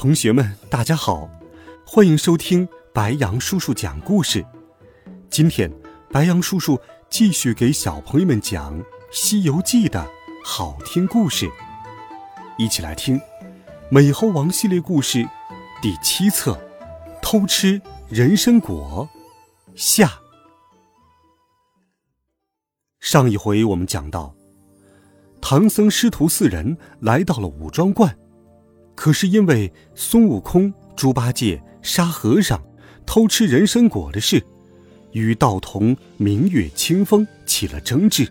同学们，大家好，欢迎收听白羊叔叔讲故事。今天，白羊叔叔继续给小朋友们讲《西游记》的好听故事，一起来听《美猴王》系列故事第七册《偷吃人参果》下。上一回我们讲到，唐僧师徒四人来到了五庄观。可是因为孙悟空、猪八戒沙和尚、偷吃人参果的事，与道童明月清风起了争执。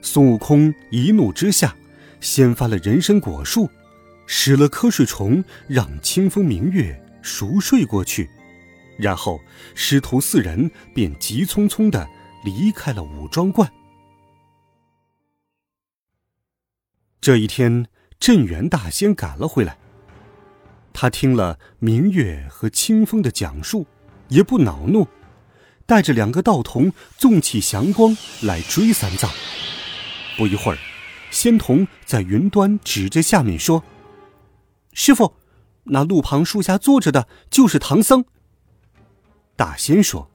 孙悟空一怒之下，掀翻了人参果树，使了瞌睡虫，让清风明月熟睡过去。然后师徒四人便急匆匆的离开了武庄观。这一天。镇元大仙赶了回来。他听了明月和清风的讲述，也不恼怒，带着两个道童纵起祥光来追三藏。不一会儿，仙童在云端指着下面说：“师傅，那路旁树下坐着的就是唐僧。”大仙说：“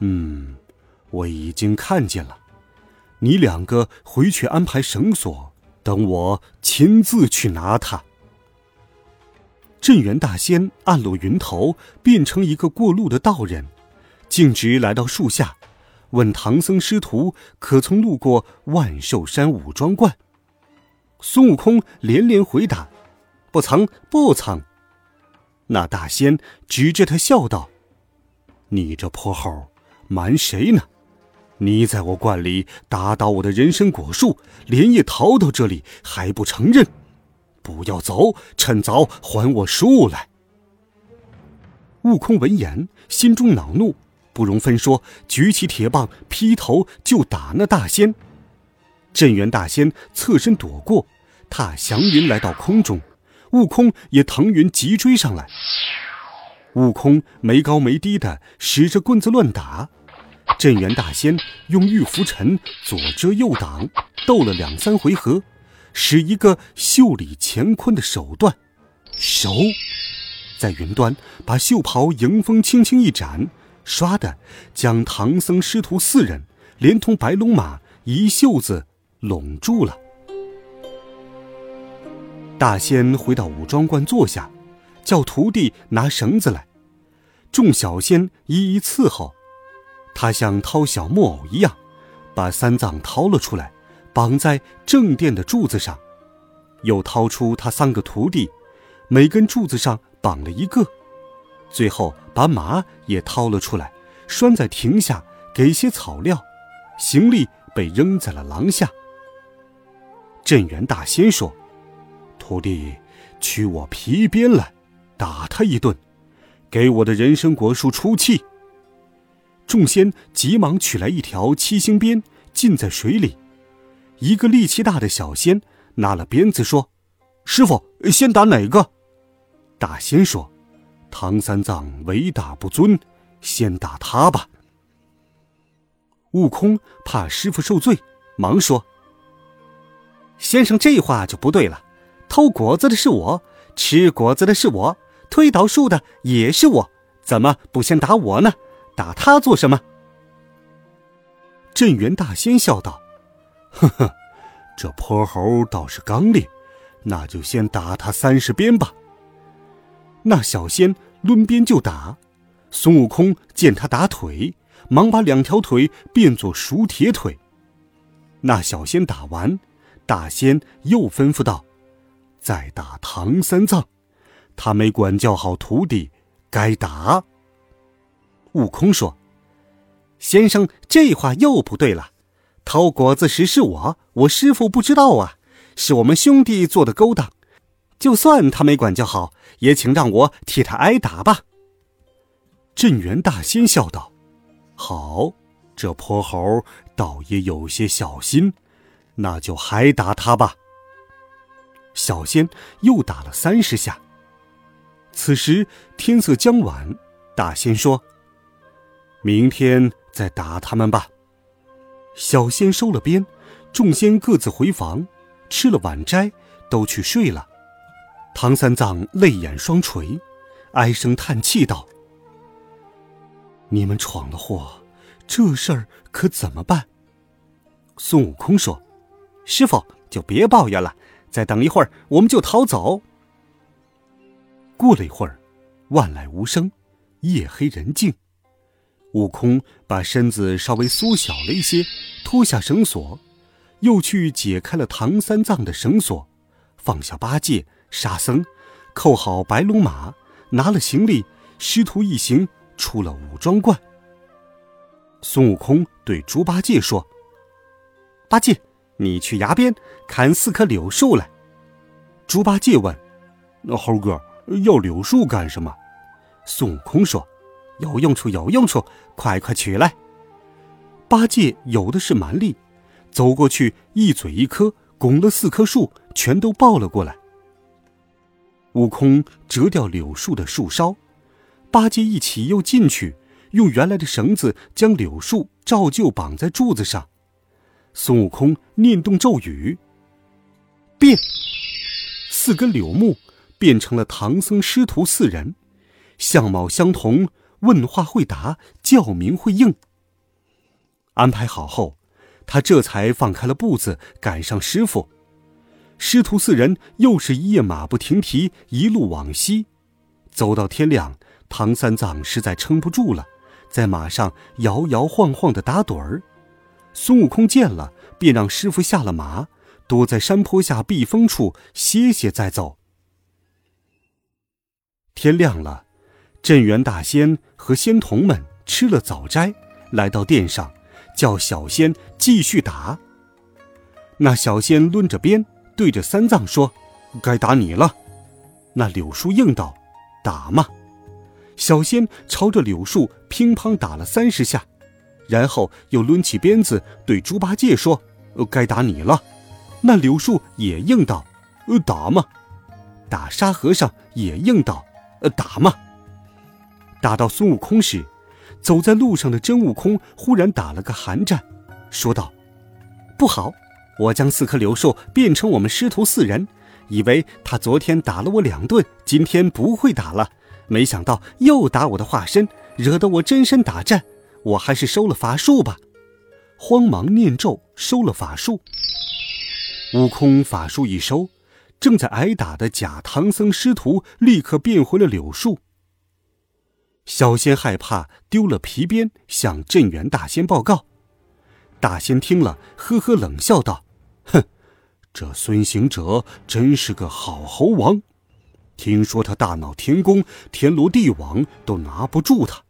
嗯，我已经看见了。你两个回去安排绳索。”等我亲自去拿他。镇元大仙暗落云头，变成一个过路的道人，径直来到树下，问唐僧师徒可曾路过万寿山武庄观。孙悟空连连回答：“不曾，不曾。”那大仙指着他笑道：“你这泼猴，瞒谁呢？”你在我观里打倒我的人参果树，连夜逃到这里还不承认？不要走，趁早还我树来！悟空闻言，心中恼怒，不容分说，举起铁棒劈头就打那大仙。镇元大仙侧身躲过，踏祥云来到空中，悟空也腾云急追上来。悟空没高没低的使着棍子乱打。镇元大仙用玉浮尘左遮右挡，斗了两三回合，使一个袖里乾坤的手段，手在云端把袖袍迎风轻轻一展，唰的将唐僧师徒四人连同白龙马一袖子拢住了。大仙回到武庄观坐下，叫徒弟拿绳子来，众小仙一一伺候。他像掏小木偶一样，把三藏掏了出来，绑在正殿的柱子上，又掏出他三个徒弟，每根柱子上绑了一个，最后把马也掏了出来，拴在亭下，给些草料，行李被扔在了廊下。镇元大仙说：“徒弟，取我皮鞭来，打他一顿，给我的人参果树出气。”众仙急忙取来一条七星鞭，浸在水里。一个力气大的小仙拿了鞭子说：“师傅，先打哪个？”大仙说：“唐三藏为大不尊，先打他吧。”悟空怕师傅受罪，忙说：“先生这话就不对了。偷果子的是我，吃果子的是我，推倒树的也是我，怎么不先打我呢？”打他做什么？镇元大仙笑道：“呵呵，这泼猴倒是刚烈，那就先打他三十鞭吧。”那小仙抡鞭就打，孙悟空见他打腿，忙把两条腿变作熟铁腿。那小仙打完，大仙又吩咐道：“再打唐三藏，他没管教好徒弟，该打。”悟空说：“先生，这话又不对了。偷果子时是我，我师傅不知道啊，是我们兄弟做的勾当。就算他没管教好，也请让我替他挨打吧。”镇元大仙笑道：“好，这泼猴倒也有些小心，那就还打他吧。”小仙又打了三十下。此时天色将晚，大仙说：“明天再打他们吧。”小仙收了鞭，众仙各自回房，吃了晚斋，都去睡了。唐三藏泪眼双垂，唉声叹气道：“你们闯了祸，这事儿可怎么办？”孙悟空说：“师傅就别抱怨了，再等一会儿，我们就逃走。”过了一会儿，万籁无声，夜黑人静。悟空把身子稍微缩小了一些，脱下绳索，又去解开了唐三藏的绳索，放下八戒、沙僧，扣好白龙马，拿了行李，师徒一行出了五庄观。孙悟空对猪八戒说：“八戒，你去崖边砍四棵柳树来。”猪八戒问：“那猴哥？”要柳树干什么？孙悟空说：“有用处，有用处，快快取来。”八戒有的是蛮力，走过去，一嘴一颗，拱了四棵树，全都抱了过来。悟空折掉柳树的树梢，八戒一起又进去，用原来的绳子将柳树照旧绑在柱子上。孙悟空念动咒语，变，四根柳木。变成了唐僧师徒四人，相貌相同，问话会答，叫名会应。安排好后，他这才放开了步子，赶上师傅。师徒四人又是一夜马不停蹄，一路往西，走到天亮。唐三藏实在撑不住了，在马上摇摇晃晃的打盹儿。孙悟空见了，便让师傅下了马，躲在山坡下避风处歇歇再走。天亮了，镇元大仙和仙童们吃了早斋，来到殿上，叫小仙继续打。那小仙抡着鞭，对着三藏说：“该打你了。”那柳树应道：“打嘛！”小仙朝着柳树乒乓打了三十下，然后又抡起鞭子对猪八戒说：“呃该打你了。”那柳树也应道：“呃打嘛！”打沙和尚也应道。呃，打嘛！打到孙悟空时，走在路上的真悟空忽然打了个寒战，说道：“不好！我将四棵柳树变成我们师徒四人，以为他昨天打了我两顿，今天不会打了。没想到又打我的化身，惹得我真身打战。我还是收了法术吧。”慌忙念咒，收了法术。悟空法术一收。正在挨打的假唐僧师徒立刻变回了柳树。小仙害怕丢了皮鞭，向镇元大仙报告。大仙听了，呵呵冷笑道：“哼，这孙行者真是个好猴王。听说他大闹天宫，天罗地网都拿不住他，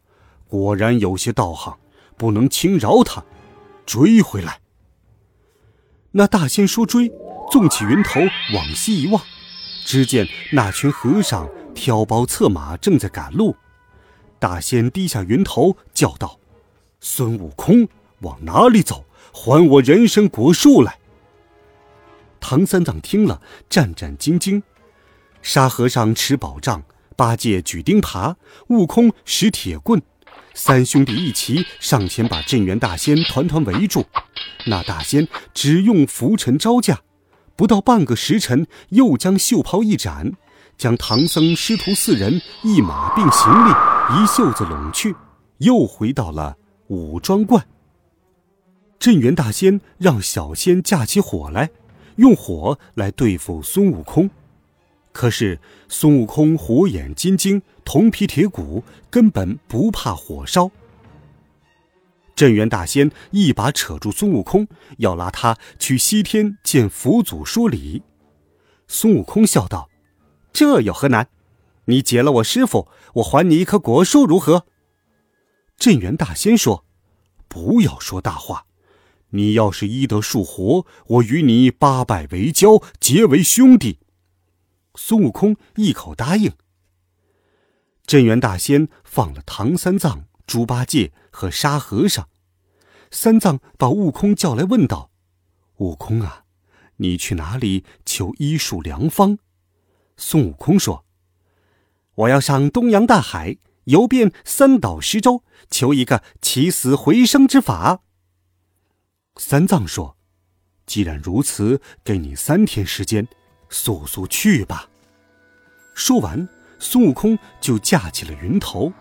果然有些道行，不能轻饶他，追回来。”那大仙说：“追。”纵起云头往西一望，只见那群和尚挑包策马，正在赶路。大仙低下云头，叫道：“孙悟空，往哪里走？还我人参果树来！”唐三藏听了，战战兢兢。沙和尚持宝杖，八戒举钉耙，悟空使铁棍，三兄弟一齐上前把镇元大仙团团围住。那大仙只用拂尘招架。不到半个时辰，又将袖袍一展，将唐僧师徒四人一马并行李一袖子拢去，又回到了五庄观。镇元大仙让小仙架起火来，用火来对付孙悟空，可是孙悟空火眼金睛，铜皮铁骨，根本不怕火烧。镇元大仙一把扯住孙悟空，要拉他去西天见佛祖说理。孙悟空笑道：“这有何难？你解了我师傅，我还你一棵果树，如何？”镇元大仙说：“不要说大话，你要是医得树活，我与你八拜为交，结为兄弟。”孙悟空一口答应。镇元大仙放了唐三藏、猪八戒和沙和尚。三藏把悟空叫来，问道：“悟空啊，你去哪里求医术良方？”孙悟空说：“我要上东洋大海，游遍三岛十洲，求一个起死回生之法。”三藏说：“既然如此，给你三天时间，速速去吧。”说完。孙悟空就架起了云头，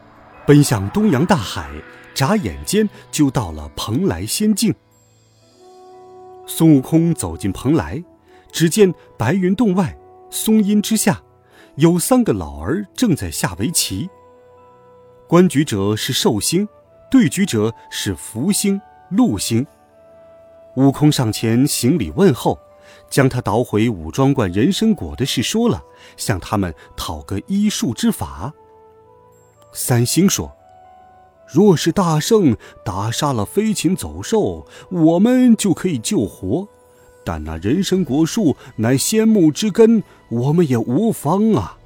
奔向东洋大海，眨眼间就到了蓬莱仙境。孙悟空走进蓬莱，只见白云洞外，松阴之下，有三个老儿正在下围棋。观局者是寿星，对局者是福星、禄星。悟空上前行礼问候。将他捣毁五庄观人参果的事说了，向他们讨个医术之法。三星说：“若是大圣打杀了飞禽走兽，我们就可以救活；但那人参果树乃仙木之根，我们也无妨啊。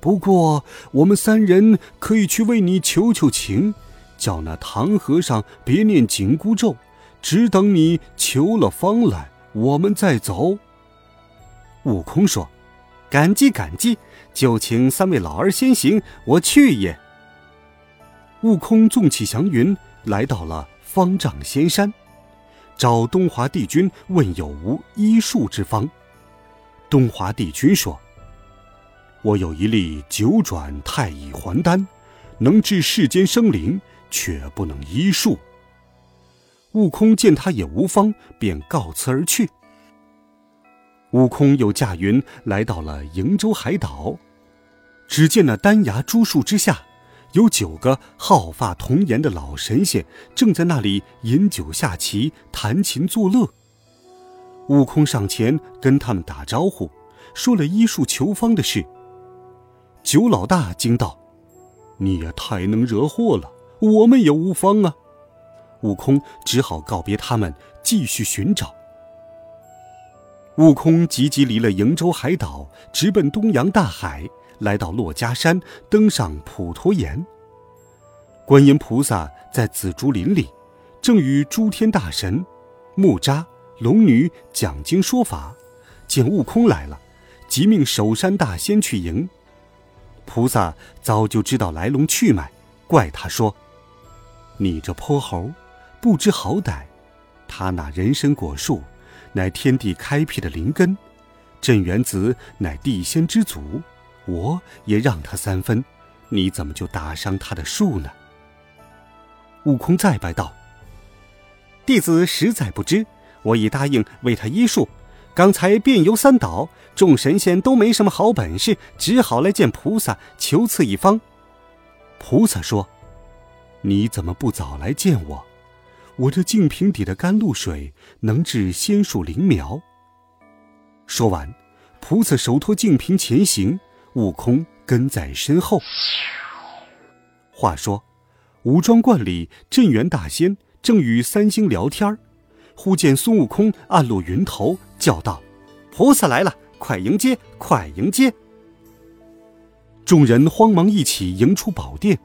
不过我们三人可以去为你求求情，叫那唐和尚别念紧箍咒，只等你求了方来。”我们再走。悟空说：“感激感激，就请三位老儿先行，我去也。”悟空纵起祥云，来到了方丈仙山，找东华帝君问有无医术之方。东华帝君说：“我有一粒九转太乙还丹，能治世间生灵，却不能医术。”悟空见他也无方，便告辞而去。悟空又驾云来到了瀛洲海岛，只见那丹崖珠树之下，有九个皓发童颜的老神仙正在那里饮酒下棋、弹琴作乐。悟空上前跟他们打招呼，说了医术求方的事。九老大惊道：“你也太能惹祸了，我们也无方啊！”悟空只好告别他们，继续寻找。悟空急急离了瀛洲海岛，直奔东洋大海，来到珞珈山，登上普陀岩。观音菩萨在紫竹林里，正与诸天大神、木吒、龙女讲经说法，见悟空来了，即命守山大仙去迎。菩萨早就知道来龙去脉，怪他说：“你这泼猴！”不知好歹，他那人参果树，乃天地开辟的灵根，镇元子乃地仙之祖，我也让他三分，你怎么就打伤他的树呢？悟空再拜道：“弟子实在不知，我已答应为他医术，刚才遍游三岛，众神仙都没什么好本事，只好来见菩萨求赐一方。”菩萨说：“你怎么不早来见我？”我这净瓶底的甘露水能治仙树灵苗。说完，菩萨手托净瓶前行，悟空跟在身后。话说，武装观里镇元大仙正与三星聊天忽见孙悟空暗落云头，叫道：“菩萨来了，快迎接，快迎接！”众人慌忙一起迎出宝殿，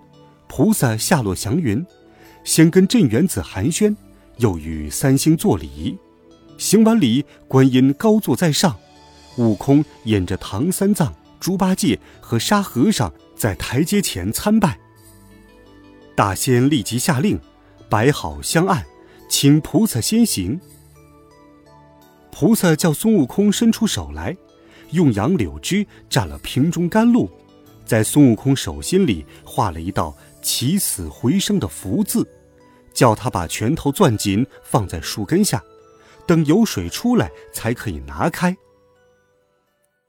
菩萨下落祥云。先跟镇元子寒暄，又与三星作礼。行完礼，观音高坐在上，悟空引着唐三藏、猪八戒和沙和尚在台阶前参拜。大仙立即下令，摆好香案，请菩萨先行。菩萨叫孙悟空伸出手来，用杨柳枝蘸了瓶中甘露，在孙悟空手心里画了一道。起死回生的福字，叫他把拳头攥紧，放在树根下，等有水出来才可以拿开。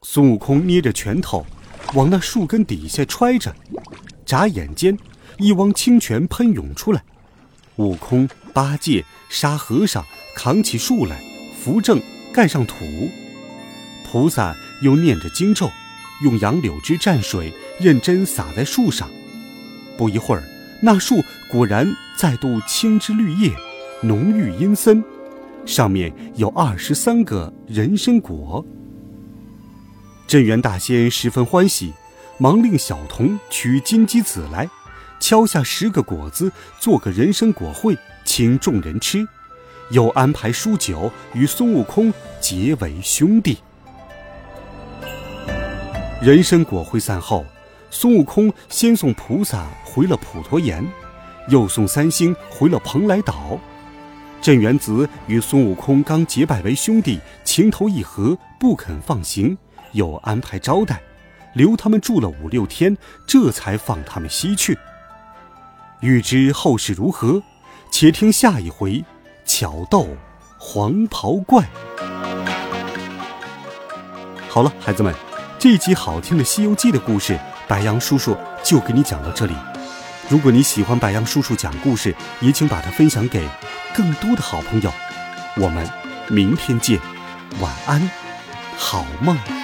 孙悟空捏着拳头，往那树根底下揣着，眨眼间，一汪清泉喷涌出来。悟空、八戒、沙和尚扛起树来，扶正，盖上土。菩萨又念着经咒，用杨柳枝蘸水，认真洒在树上。不一会儿，那树果然再度青枝绿叶，浓郁阴森，上面有二十三个人参果。镇元大仙十分欢喜，忙令小童取金鸡子来，敲下十个果子，做个人参果会，请众人吃，又安排书酒与孙悟空结为兄弟。人参果会散后，孙悟空先送菩萨回了普陀岩，又送三星回了蓬莱岛。镇元子与孙悟空刚结拜为兄弟，情投意合，不肯放行，又安排招待，留他们住了五六天，这才放他们西去。欲知后事如何，且听下一回巧斗黄袍怪。好了，孩子们，这一集好听的《西游记》的故事，白羊叔叔就给你讲到这里。如果你喜欢白羊叔叔讲故事，也请把它分享给。更多的好朋友，我们明天见，晚安，好梦。